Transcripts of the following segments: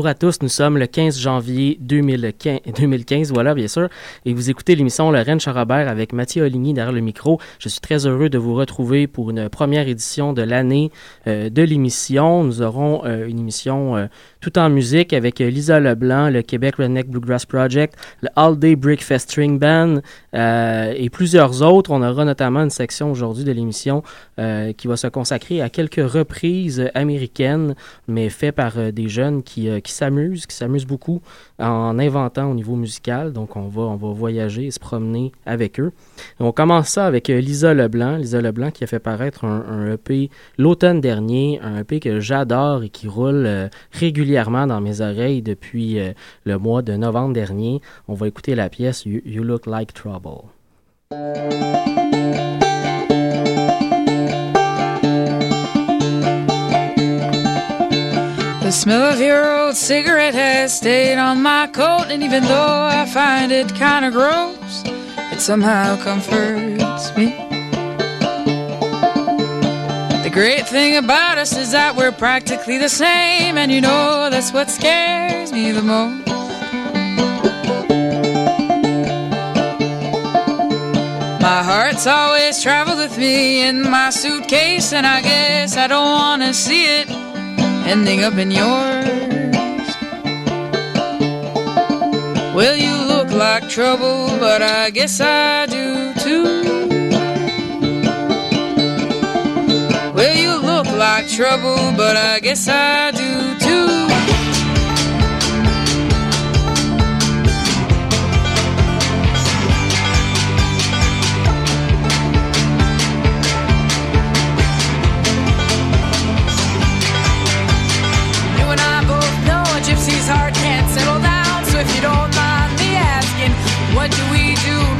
Bonjour à tous, nous sommes le 15 janvier 2015, 2015, voilà bien sûr, et vous écoutez l'émission Lorraine Charabert avec Mathieu Oligny derrière le micro. Je suis très heureux de vous retrouver pour une première édition de l'année euh, de l'émission. Nous aurons euh, une émission euh, tout en musique avec Lisa Leblanc, le Québec Redneck Bluegrass Project, le All Day Brickfest String Band et plusieurs autres. On aura notamment une section aujourd'hui de l'émission qui va se consacrer à quelques reprises américaines, mais faites par des jeunes qui qui s'amusent, qui s'amusent beaucoup en inventant au niveau musical. Donc, on va, on va voyager et se promener avec eux. on commence ça avec euh, Lisa Leblanc. Lisa Leblanc qui a fait paraître un, EP l'automne dernier, un EP que j'adore et qui roule euh, régulièrement dans mes oreilles depuis euh, le mois de novembre dernier. On va écouter la pièce you Look Like Trouble. The smell of your old cigarette has stayed on my coat, and even though I find it kinda gross, it somehow comforts great thing about us is that we're practically the same, and you know that's what scares me the most. My heart's always traveled with me in my suitcase, and I guess I don't wanna see it ending up in yours. Well, you look like trouble, but I guess I do too. like trouble, but I guess I do too. You and I both know a gypsy's heart can't settle down. So if you don't mind me asking, what do we do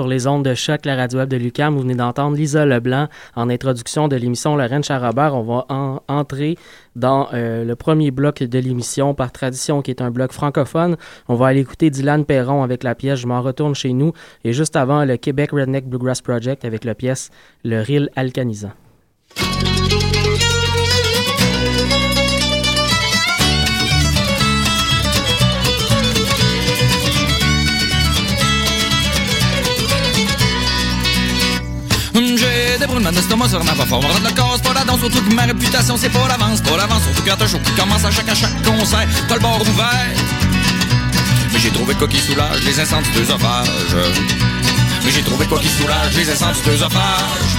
sur les ondes de choc, la radio web de Lucam. Vous venez d'entendre Lisa Leblanc en introduction de l'émission Lorraine Charabert. On va entrer dans euh, le premier bloc de l'émission par tradition qui est un bloc francophone. On va aller écouter Dylan Perron avec la pièce Je m'en retourne chez nous et juste avant le Québec Redneck Bluegrass Project avec la pièce Le Ril Alcanisant. J'ai des brûlements d'estomac sur ma fort. Rendre le casse, pas la danse, surtout que ma réputation c'est pas l'avance, pas l'avance, surtout quand un show qui commence à chaque à chaque concert, t'as le bord ouvert. Mais j'ai trouvé quoi qui soulage les incendies deux ophages. Mais j'ai trouvé quoi qui soulage les incendies deux ophages.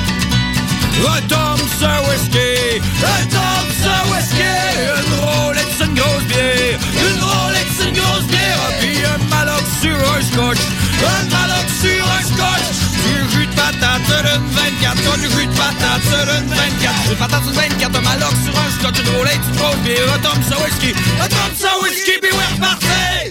Un Thompson whisky, un Thompson whisky, une Rolex, une grosse une Rolex, une grosse puis un Maloc sur un un Maloc sur un scotch. Patate sur une 24, quand du jus de patate sur une 24, jus de patate une 24, un maloc sur un scotch, une roulette, une grosse bière, un Thompson whisky, un Thompson whisky, puis ouais,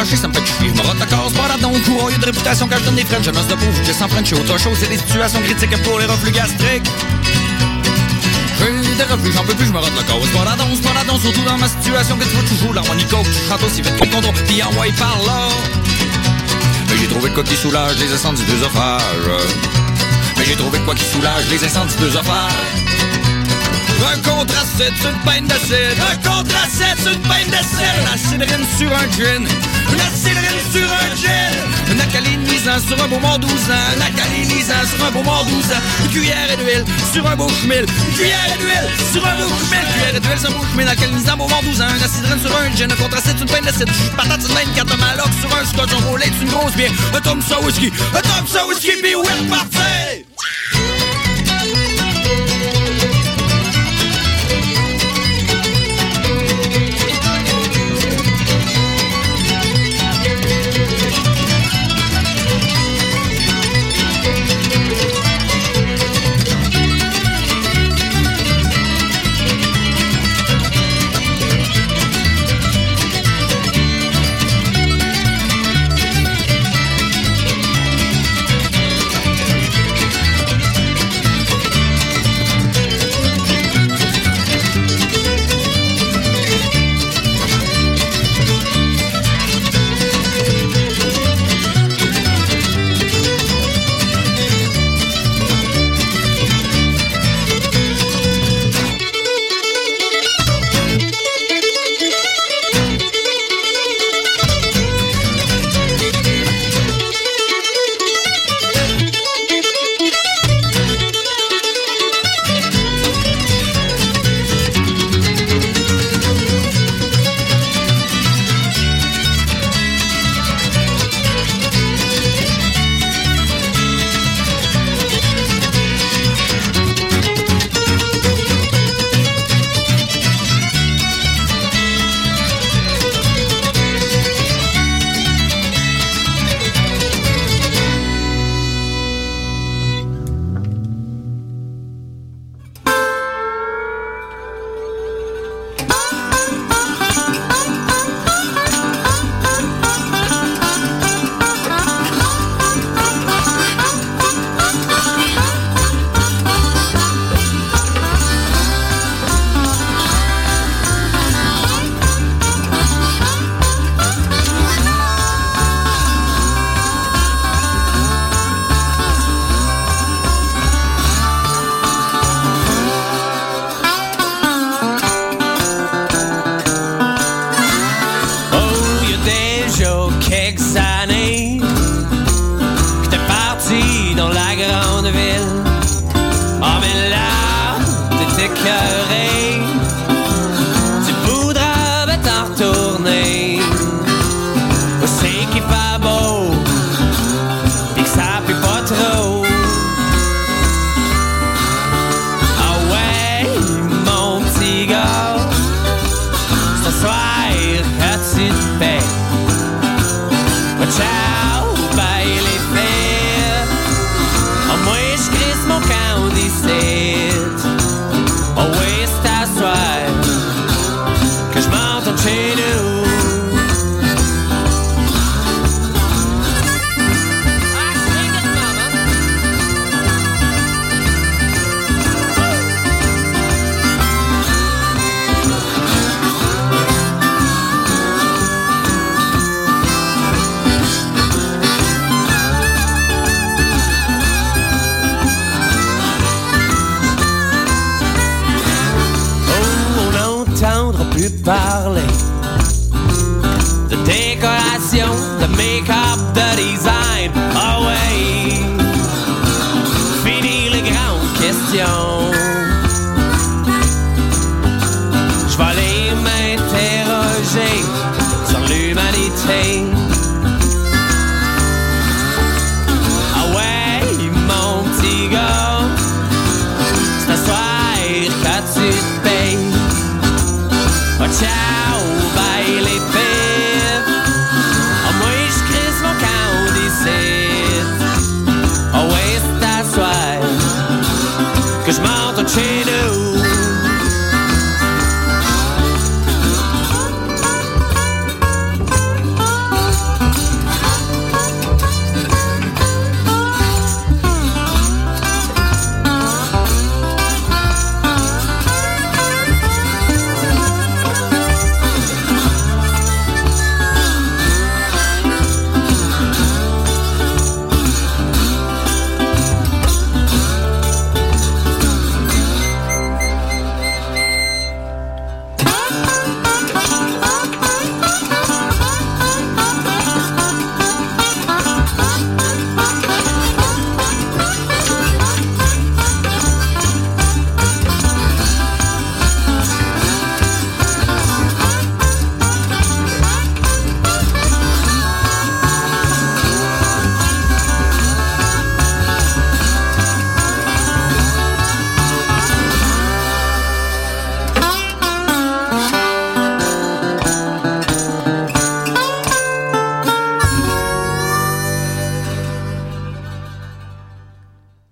repartez! ça me fait chier. Je me rate la case, pas là-dedans, courant, y'a de réputation quand je donne des freins. Je noce de pauvre, je sans frein, je autre chose, c'est des situations critiques pour les reflux gastriques. J'ai des reflux, j'en peux plus, je me rate la case. Pas là-dedans, pas là-dedans, surtout dans ma situation que tu vois toujours l'harmonico. Tu chante aussi vite qu'on contrôle, pis en ouais, par là. Mais j'ai trouvé quoi qui soulage les incendies d'œsophages. Mais j'ai trouvé quoi qui soulage les incendies d'œsophages. Un contracette, une peine d'acide. Un contracette, une peine d'acide. La cidrine sur un gin. Une acidrine sur un gin. Un alcalinisant sur un beau mort 12 ans. Un alcalinisant sur un beau mort 12 ans. Une cuillère d'huile sur un beau chmil. Une cuillère d'huile sur un beau chmil. Une cuillère d'huile sur un beau chmil. Un alcalinisant beau mort 12 ans. Un acidrine sur un gin. Un une peine d'acide. Une patate, une main, quatre maloc sur un scotch. Un roulette, une grosse bière. Un Thompson whisky. Un Thompson whisky, puis ouais, parfait!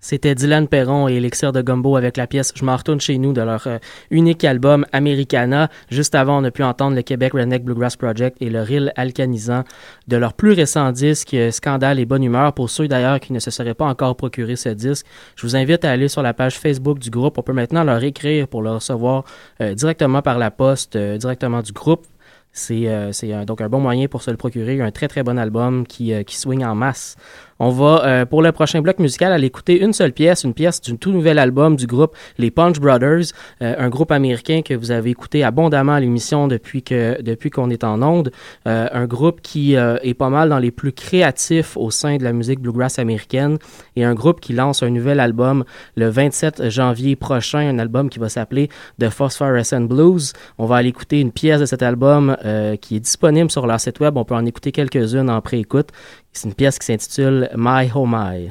C'était Dylan Perron et Elixir de Gumbo avec la pièce Je m'en retourne chez nous de leur euh, unique album Americana. Juste avant, on a pu entendre le Québec Redneck Bluegrass Project et le Rill Alcanisant de leur plus récent disque euh, Scandale et Bonne Humeur. Pour ceux d'ailleurs qui ne se seraient pas encore procuré ce disque, je vous invite à aller sur la page Facebook du groupe. On peut maintenant leur écrire pour le recevoir euh, directement par la poste, directement du groupe. C'est donc un bon moyen pour se le procurer. Un très très bon album qui swing en masse. On va, euh, pour le prochain bloc musical, aller écouter une seule pièce, une pièce d'un tout nouvel album du groupe Les Punch Brothers, euh, un groupe américain que vous avez écouté abondamment à l'émission depuis que depuis qu'on est en onde. Euh, un groupe qui euh, est pas mal dans les plus créatifs au sein de la musique bluegrass américaine et un groupe qui lance un nouvel album le 27 janvier prochain, un album qui va s'appeler The Phosphorescent Blues. On va aller écouter une pièce de cet album euh, qui est disponible sur leur site web. On peut en écouter quelques-unes en pré-écoute. C'est une pièce qui s'intitule My Oh My.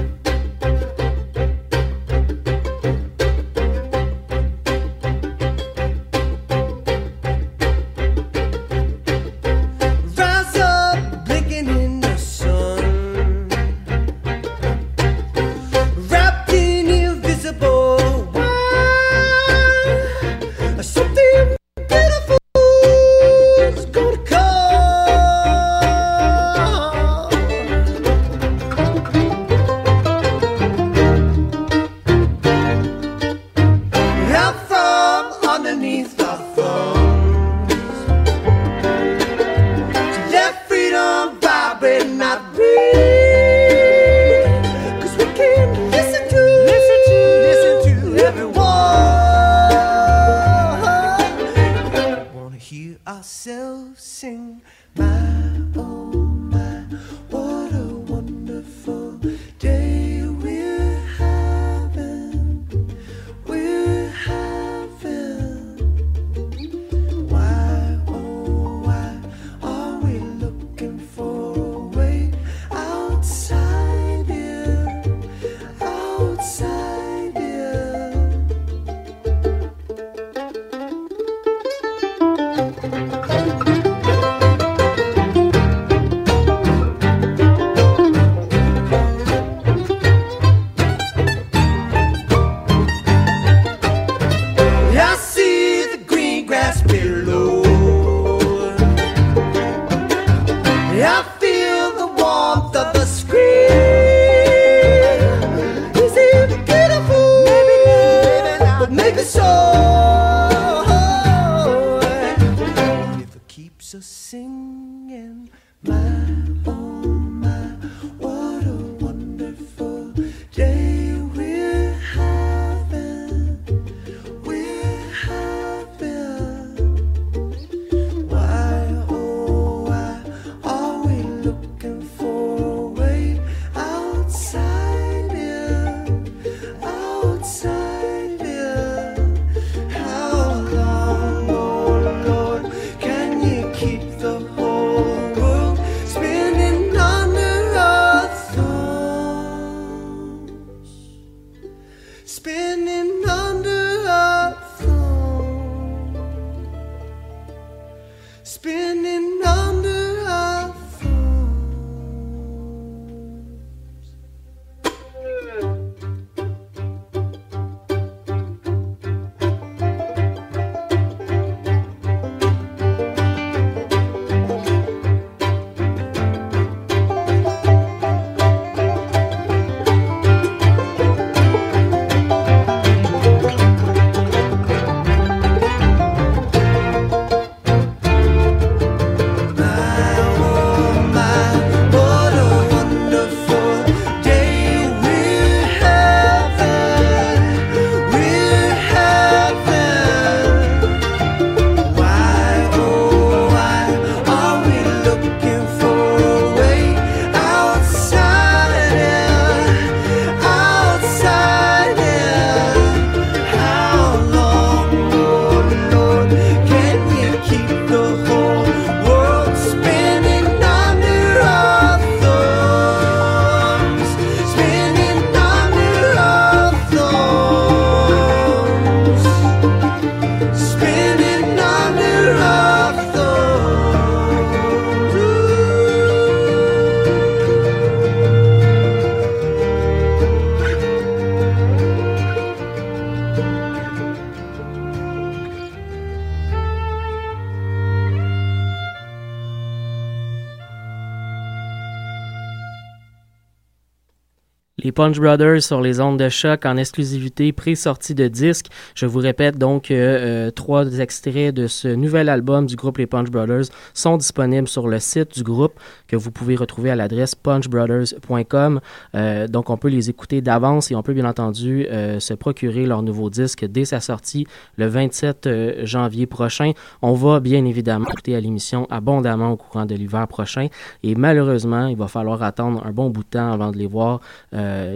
Punch Brothers sur les ondes de choc en exclusivité pré-sortie de disque. Je vous répète donc euh, trois extraits de ce nouvel album du groupe Les Punch Brothers sont disponibles sur le site du groupe que vous pouvez retrouver à l'adresse punchbrothers.com. Euh, donc on peut les écouter d'avance et on peut bien entendu euh, se procurer leur nouveau disque dès sa sortie le 27 euh, janvier prochain. On va bien évidemment écouter à l'émission abondamment au courant de l'hiver prochain et malheureusement il va falloir attendre un bon bout de temps avant de les voir.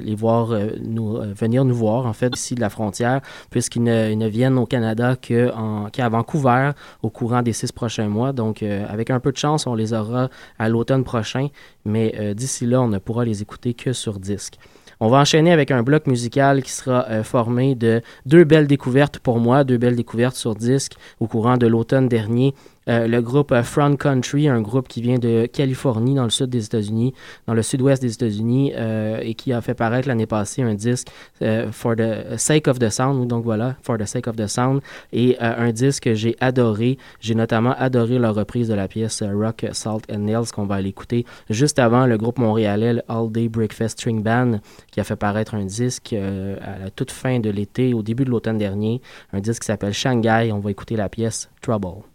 Les voir euh, euh, venir nous voir en fait ici de la frontière puisqu'ils ne, viennent au Canada qu'à Vancouver au courant des six prochains mois. Donc euh, avec un peu de chance on les aura à l'automne prochain. Mais euh, d'ici là on ne pourra les écouter que sur disque. On va enchaîner avec un bloc musical qui sera euh, formé de deux belles découvertes pour moi, deux belles découvertes sur disque au courant de l'automne dernier. Euh, le groupe euh, Front Country, un groupe qui vient de Californie, dans le sud des États-Unis, dans le sud-ouest des États-Unis, euh, et qui a fait paraître l'année passée un disque euh, For the Sake of the Sound, donc voilà, For the Sake of the Sound, et un disque que j'ai adoré. J'ai notamment adoré leur reprise de la pièce Rock, Salt and Nails qu'on va aller écouter juste avant le groupe montréalais All Day Breakfast String Band qui a fait paraître un disque à la toute fin de l'été, au début de l'automne dernier, un disque qui s'appelle Shanghai. On va écouter la pièce Trouble.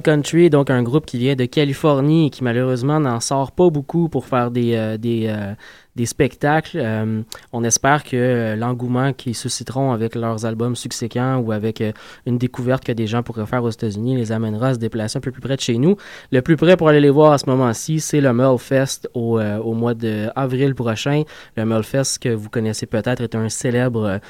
Country donc un groupe qui vient de Californie et qui malheureusement n'en sort pas beaucoup pour faire des, euh, des, euh, des spectacles. Euh, on espère que euh, l'engouement qu'ils susciteront avec leurs albums subséquents ou avec euh, une découverte que des gens pourraient faire aux États-Unis les amènera à se déplacer un peu plus près de chez nous. Le plus près pour aller les voir à ce moment-ci, c'est le Fest au, euh, au mois d'avril prochain. Le Fest, que vous connaissez peut-être, est un célèbre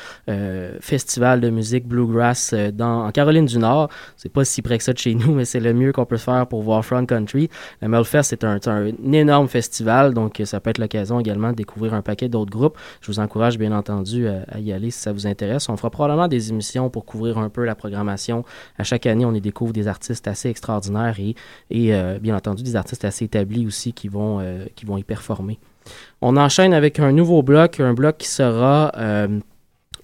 festival de musique bluegrass dans, en Caroline du Nord. C'est pas si près que ça de chez nous, mais c'est le mieux qu'on peut faire pour voir Front Country. Le Melfest, c'est un, c'est un énorme festival, donc ça peut être l'occasion également découvrir un paquet d'autres groupes. Je vous encourage bien entendu à, y aller si ça vous intéresse. On fera probablement des émissions pour couvrir un peu la programmation. À chaque année, on y découvre des artistes assez extraordinaires et, et euh, bien entendu des artistes assez établis aussi qui vont, euh, qui vont y performer. On enchaîne avec un nouveau bloc, un bloc qui sera...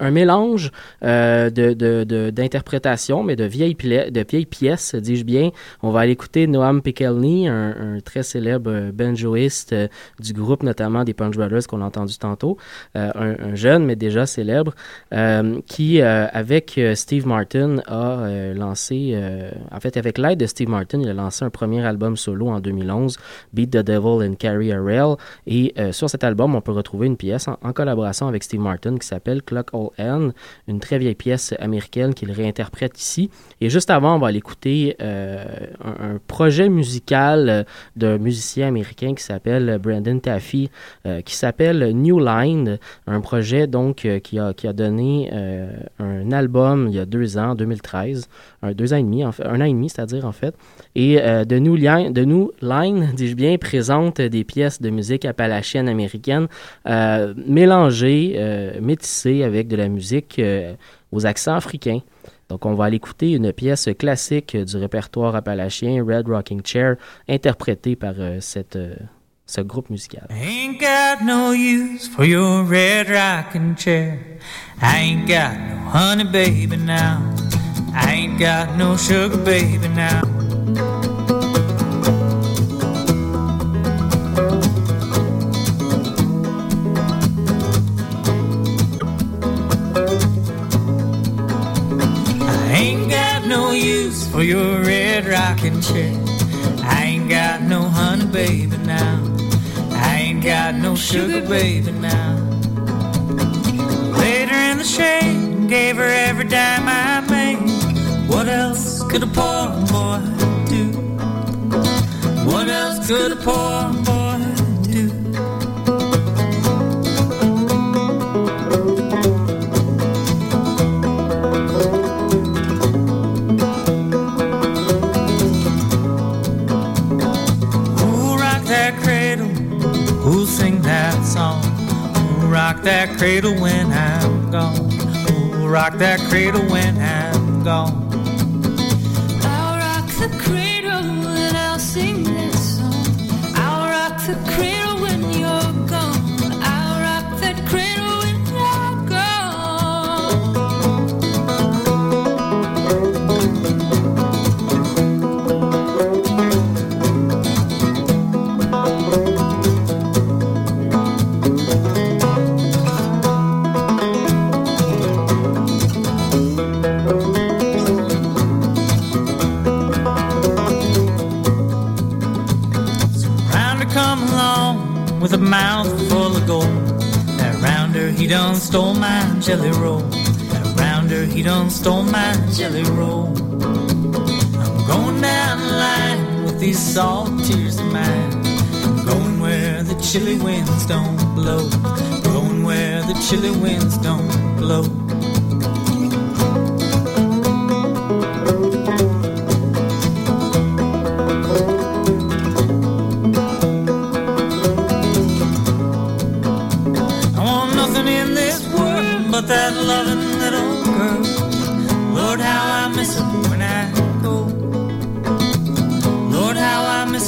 un mélange euh, d'interprétations, mais de vieilles, pièces, dis-je bien. On va aller écouter Noam Pikelny, un, très célèbre euh, banjoiste euh, du groupe, notamment des Punch Brothers qu'on a entendu tantôt, euh, un, un jeune mais déjà célèbre, qui, avec Steve Martin, a lancé, en fait, avec l'aide de Steve Martin, il a lancé un premier album solo en 2011, Beat the Devil and Carry a Rail. Et sur cet album, on peut retrouver une pièce en, en collaboration avec Steve Martin qui s'appelle Clock All Une très vieille pièce américaine qu'il réinterprète ici. Et juste avant, on va aller écouter euh, un, projet musical euh, d'un musicien américain qui s'appelle Brandon Taffy, euh, qui s'appelle New Line, un projet donc qui, a, qui a donné un album il y a deux ans, en 2013, deux ans et demi, un an et demi, c'est-à-dire en fait. Et euh, de New Line, dis-je bien, présente des pièces de musique appalachienne américaine euh, mélangées, euh, métissées avec de la musique aux accents africains. Donc, on va aller écouter une pièce classique du répertoire appalachien, Red Rocking Chair, interprétée par cette, ce groupe musical. Ain't got no use for your red rocking chair. I ain't got no honey baby now. I ain't got no sugar baby now. I ain't got no use for your red rocking chair. I ain't got no honey baby now. I ain't got no sugar baby now. Laid her in the shade gave her every dime I. What else could a poor boy do? What else could a poor boy do? Who'll rock that cradle? Who'll sing that song? Who'll rock that cradle when I'm gone? Who'll rock that cradle when I'm gone? I'll rock he done stole my jelly roll. That rounder, he done stole my jelly roll. I'm going down the line with these salt tears of mine. I'm going where the chilly winds don't blow. Going where the chilly winds don't blow.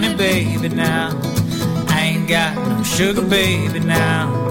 baby now. I ain't got no sugar baby now.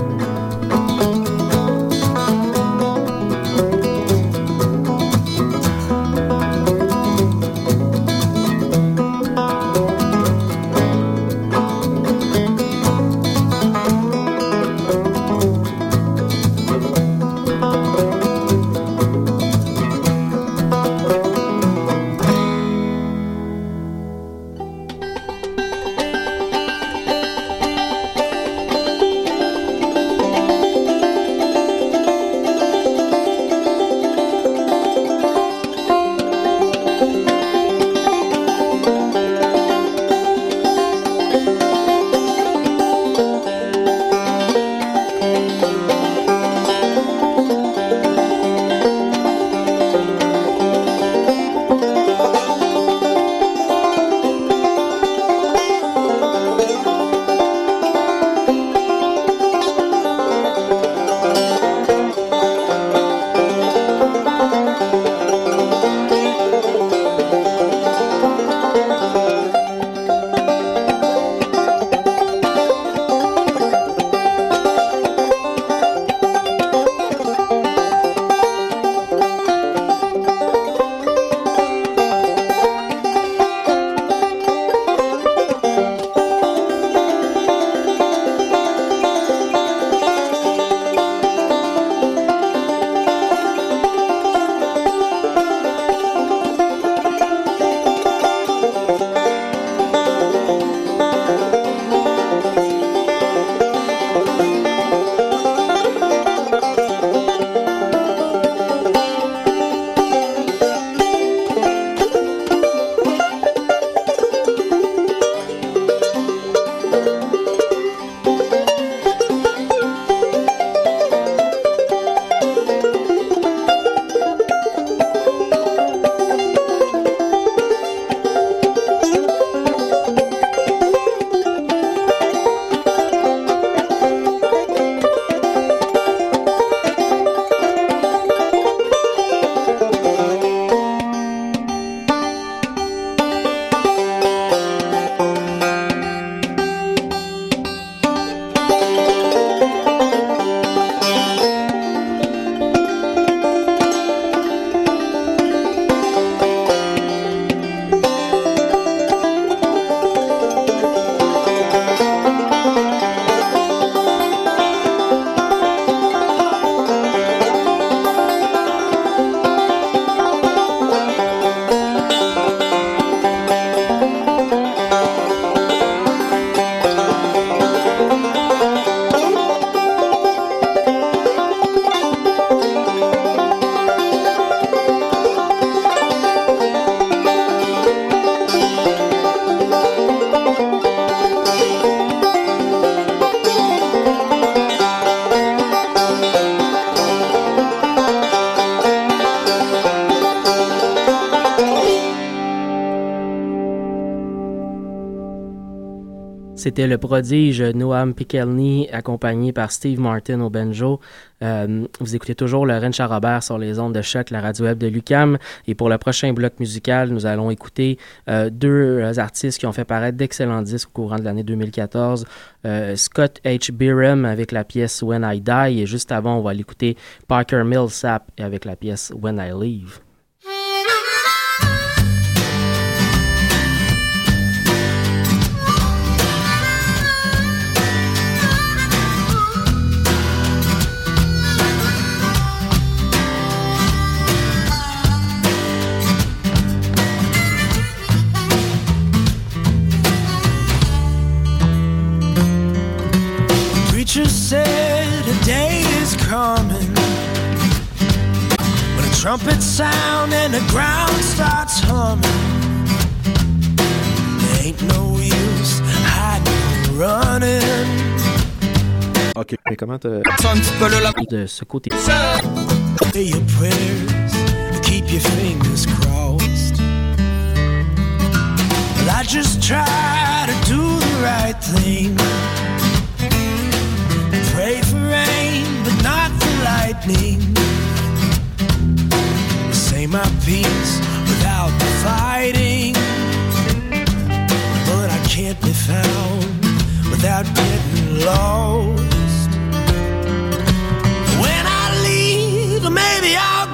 C'était le prodige Noam Pikelny, accompagné par Steve Martin au banjo. Euh, vous écoutez toujours Lorraine Charrobert sur les ondes de choc, la radio web de Lucam. Et pour le prochain bloc musical, nous allons écouter euh, deux artistes qui ont fait paraître d'excellents disques au courant de l'année 2014. Euh, Scott H. Byram avec la pièce When I Die. Et juste avant, on va l'écouter Parker Millsap avec la pièce When I Leave. Preacher said a day is coming when a trumpet sound and the ground starts humming. There ain't no use hiding or running. Ok, mais comment te. Ça, un petit peu là, là. De ce côté. Say your prayers, keep your fingers crossed. Well, I just try to do the right thing. Lightning. Say my piece without the fighting. But I can't be found without getting lost. When I leave, maybe I'll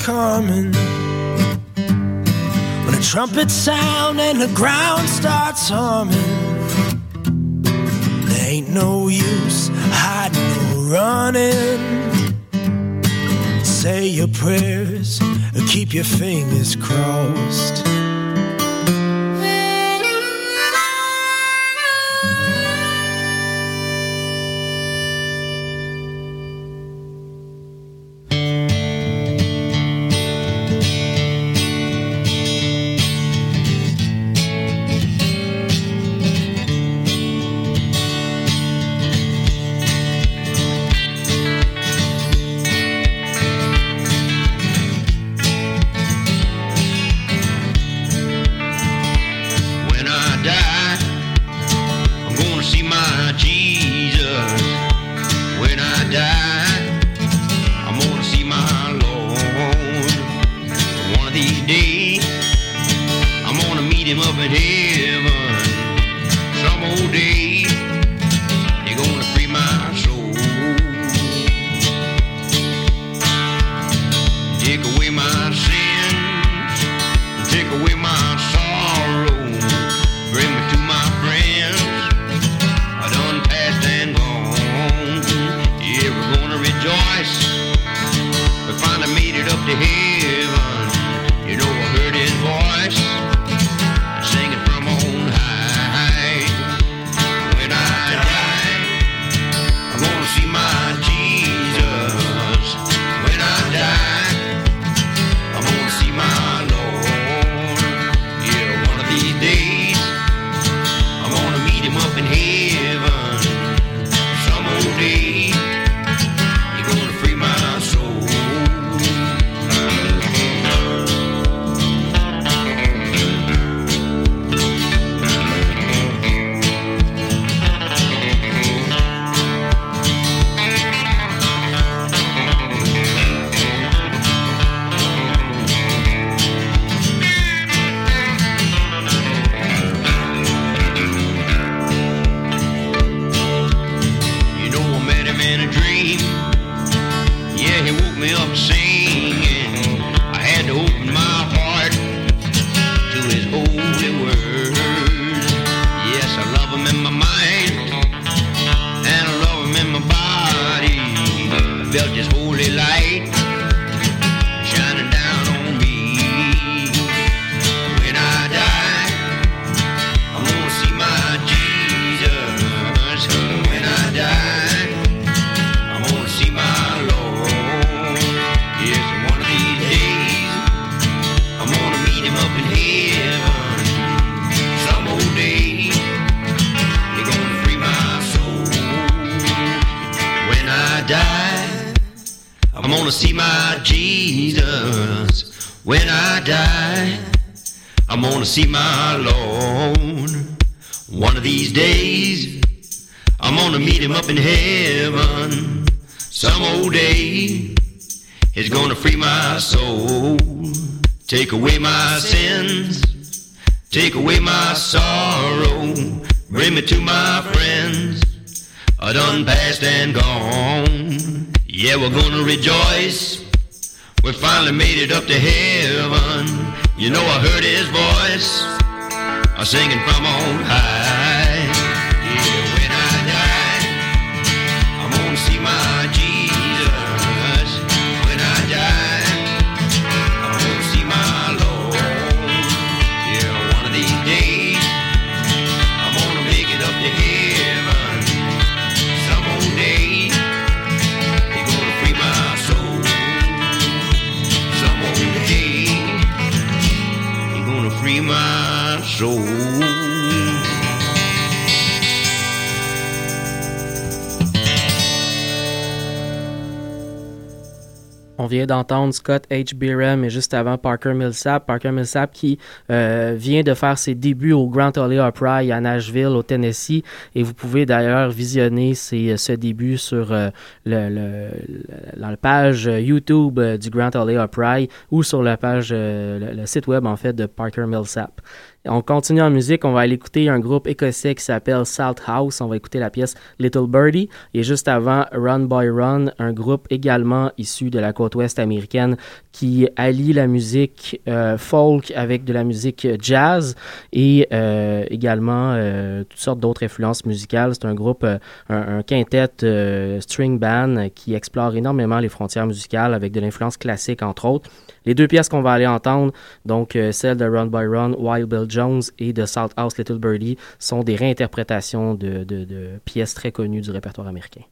coming when a trumpet sound and the ground starts humming. There ain't no use hiding or running. Say your prayers and keep your fingers crossed. Heaven. Some old day, he's gonna free my soul. Take away my sins, take away my sorrow. Bring me to my friends, are done past and gone. Yeah, we're gonna rejoice. We finally made it up to heaven. You know I heard his voice, uh, singing from on high. Vient d'entendre Scott H. Byram et juste avant Parker Millsap. Parker Millsap qui euh, vient de faire ses débuts au Grand Ole Opry à Nashville, au Tennessee. Et vous pouvez d'ailleurs visionner ses, ce début sur euh, la page YouTube euh, du Grand Ole Opry ou sur la page, euh, le, le site web en fait de Parker Millsap. On continue en musique, on va aller écouter un groupe écossais qui s'appelle Salt House. On va écouter la pièce Little Birdie. Et juste avant, Run Boy Run, un groupe également issu de la côte ouest américaine qui allie la musique euh, folk avec de la musique jazz et euh, également euh, toutes sortes d'autres influences musicales. C'est un groupe, un, un quintet string band qui explore énormément les frontières musicales avec de l'influence classique entre autres. Les deux pièces qu'on va aller entendre, donc euh, celle de Run by Run, Wild Bill Jones et de Salt House Little Birdie, sont des réinterprétations de- de pièces très connues du répertoire américain.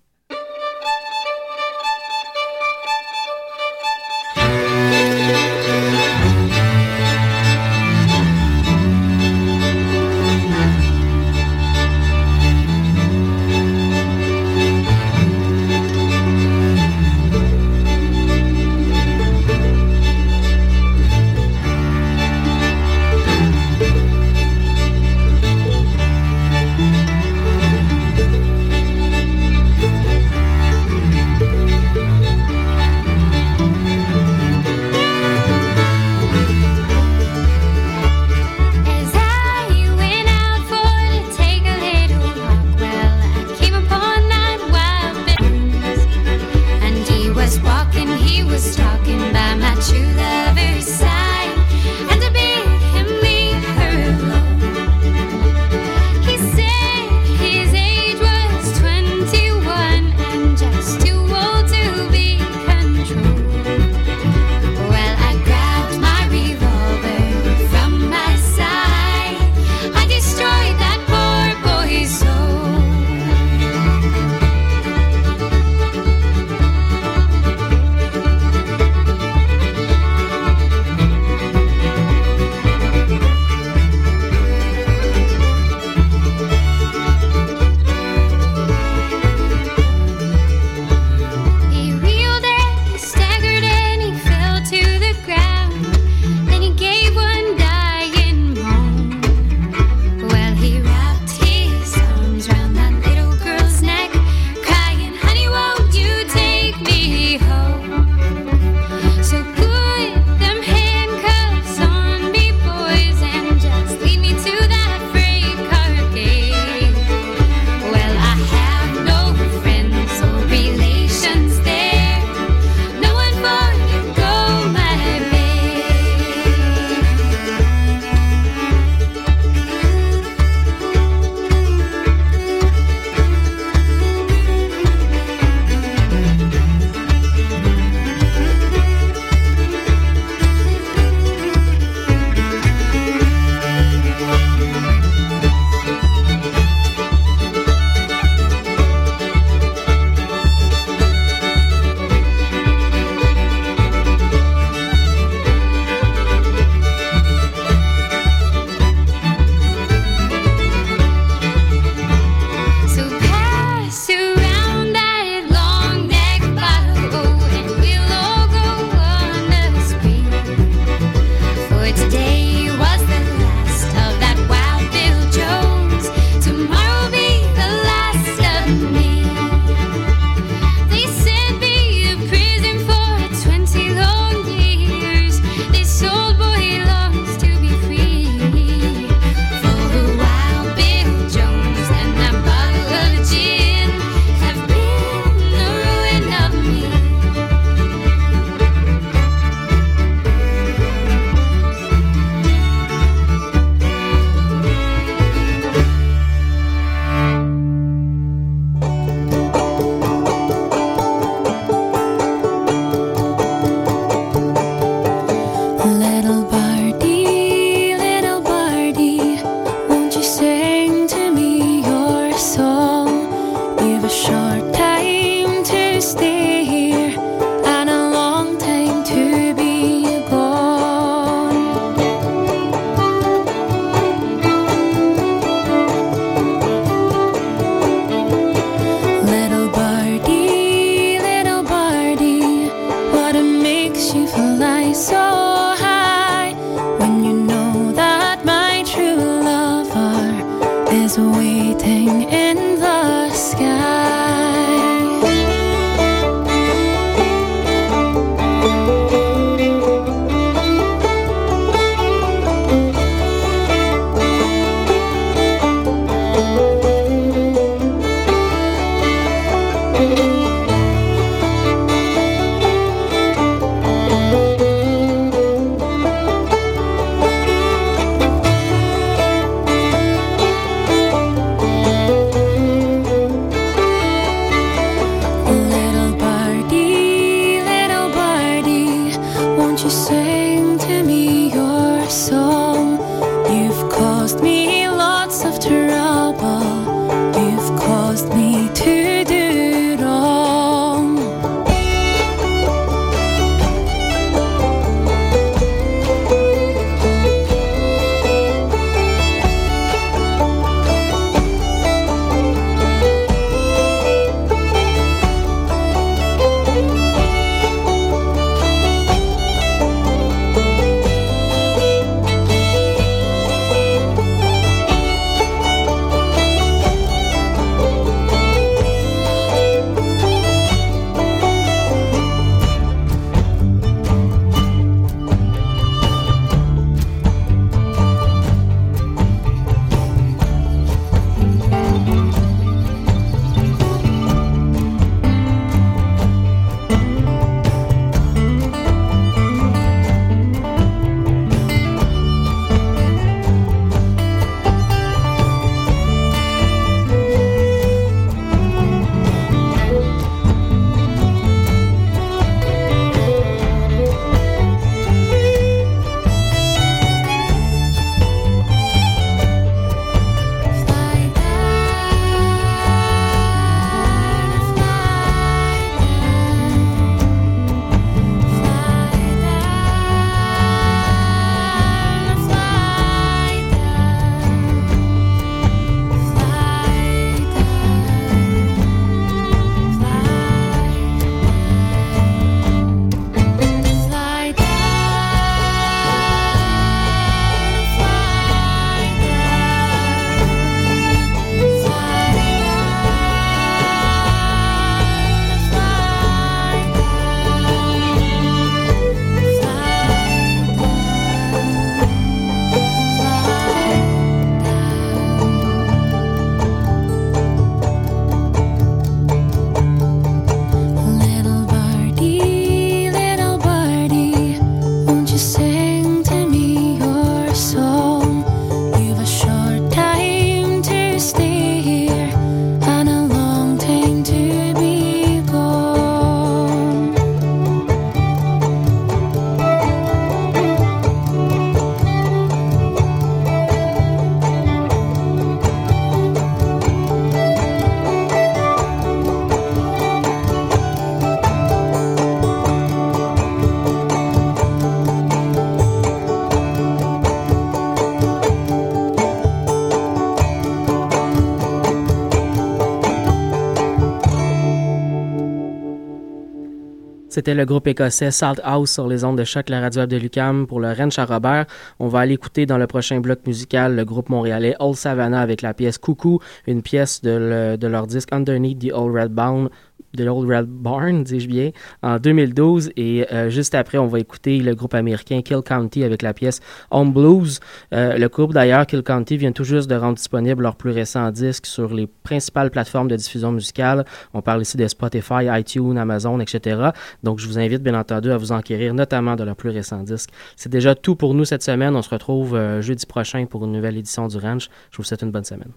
Le groupe écossais Salt House sur les ondes de choc, la radio de Lucam pour le Rennes Robert. On va aller écouter dans le prochain bloc musical le groupe montréalais Old Savannah avec la pièce Coucou, une pièce de, le- de leur disque Underneath the Old Red Barn de l'Old Red Barn, dis-je bien, en 2012. Et euh, juste après, on va écouter le groupe américain Kill County avec la pièce Home Blues. Euh, le groupe d'ailleurs, Kill County, vient tout juste de rendre disponible leur plus récent disque sur les principales plateformes de diffusion musicale. On parle ici de Spotify, iTunes, Amazon, etc. Donc je vous invite bien entendu à vous enquérir, notamment de leur plus récent disque. C'est déjà tout pour nous cette semaine. On se retrouve euh, jeudi prochain pour une nouvelle édition du Ranch. Je vous souhaite une bonne semaine.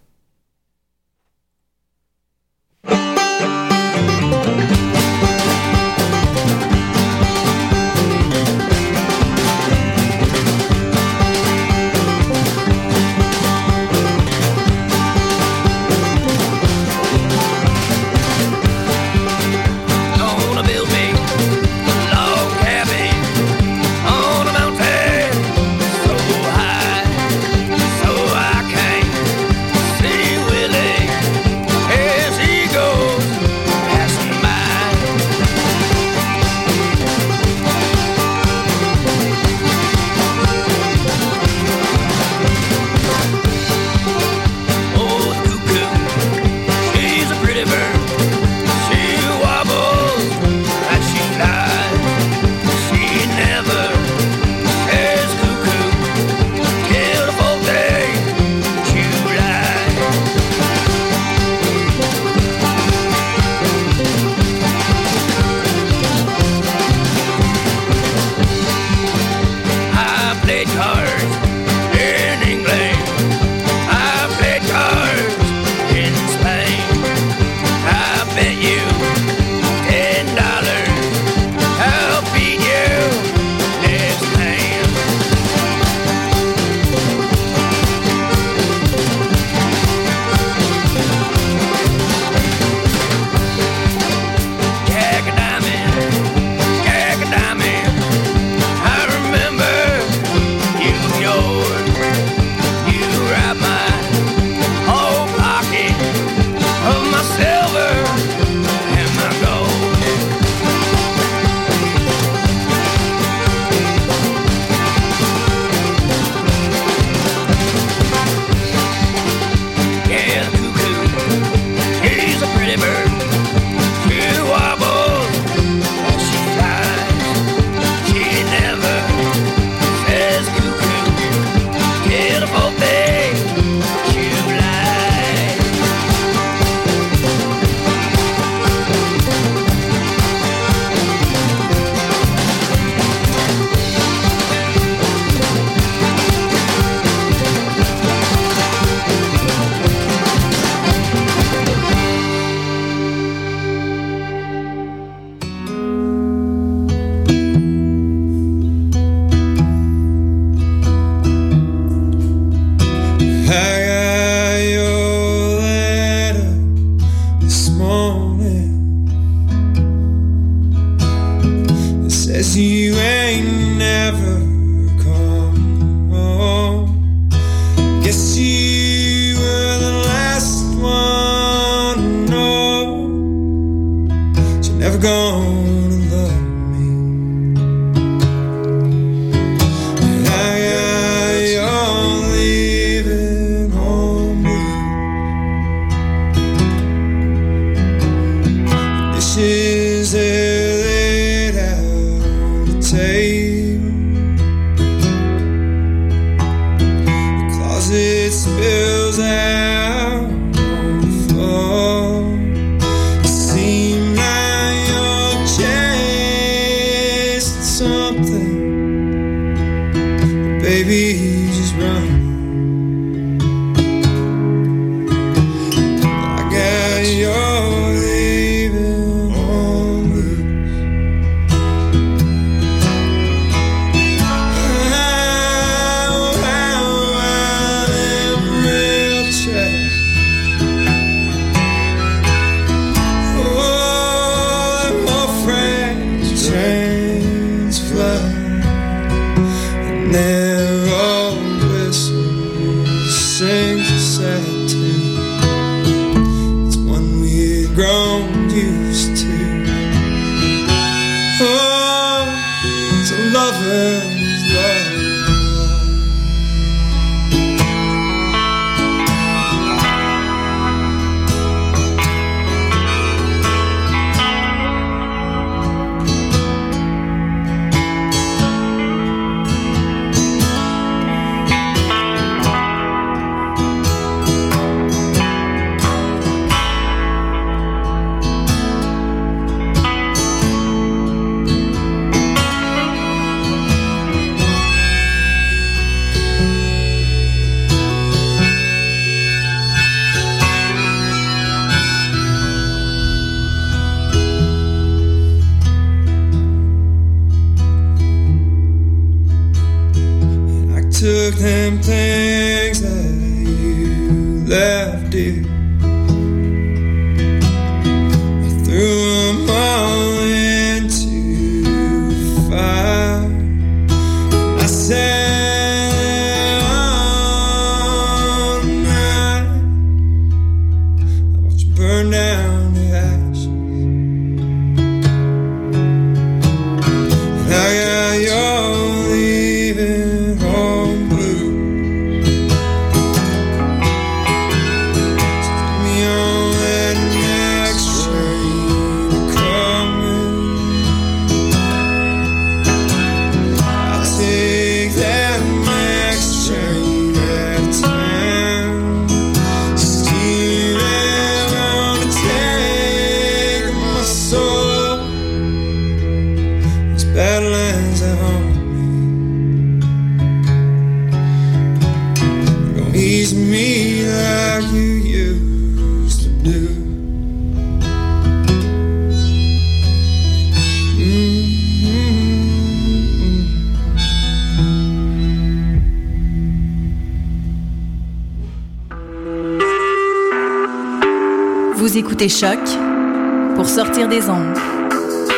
Never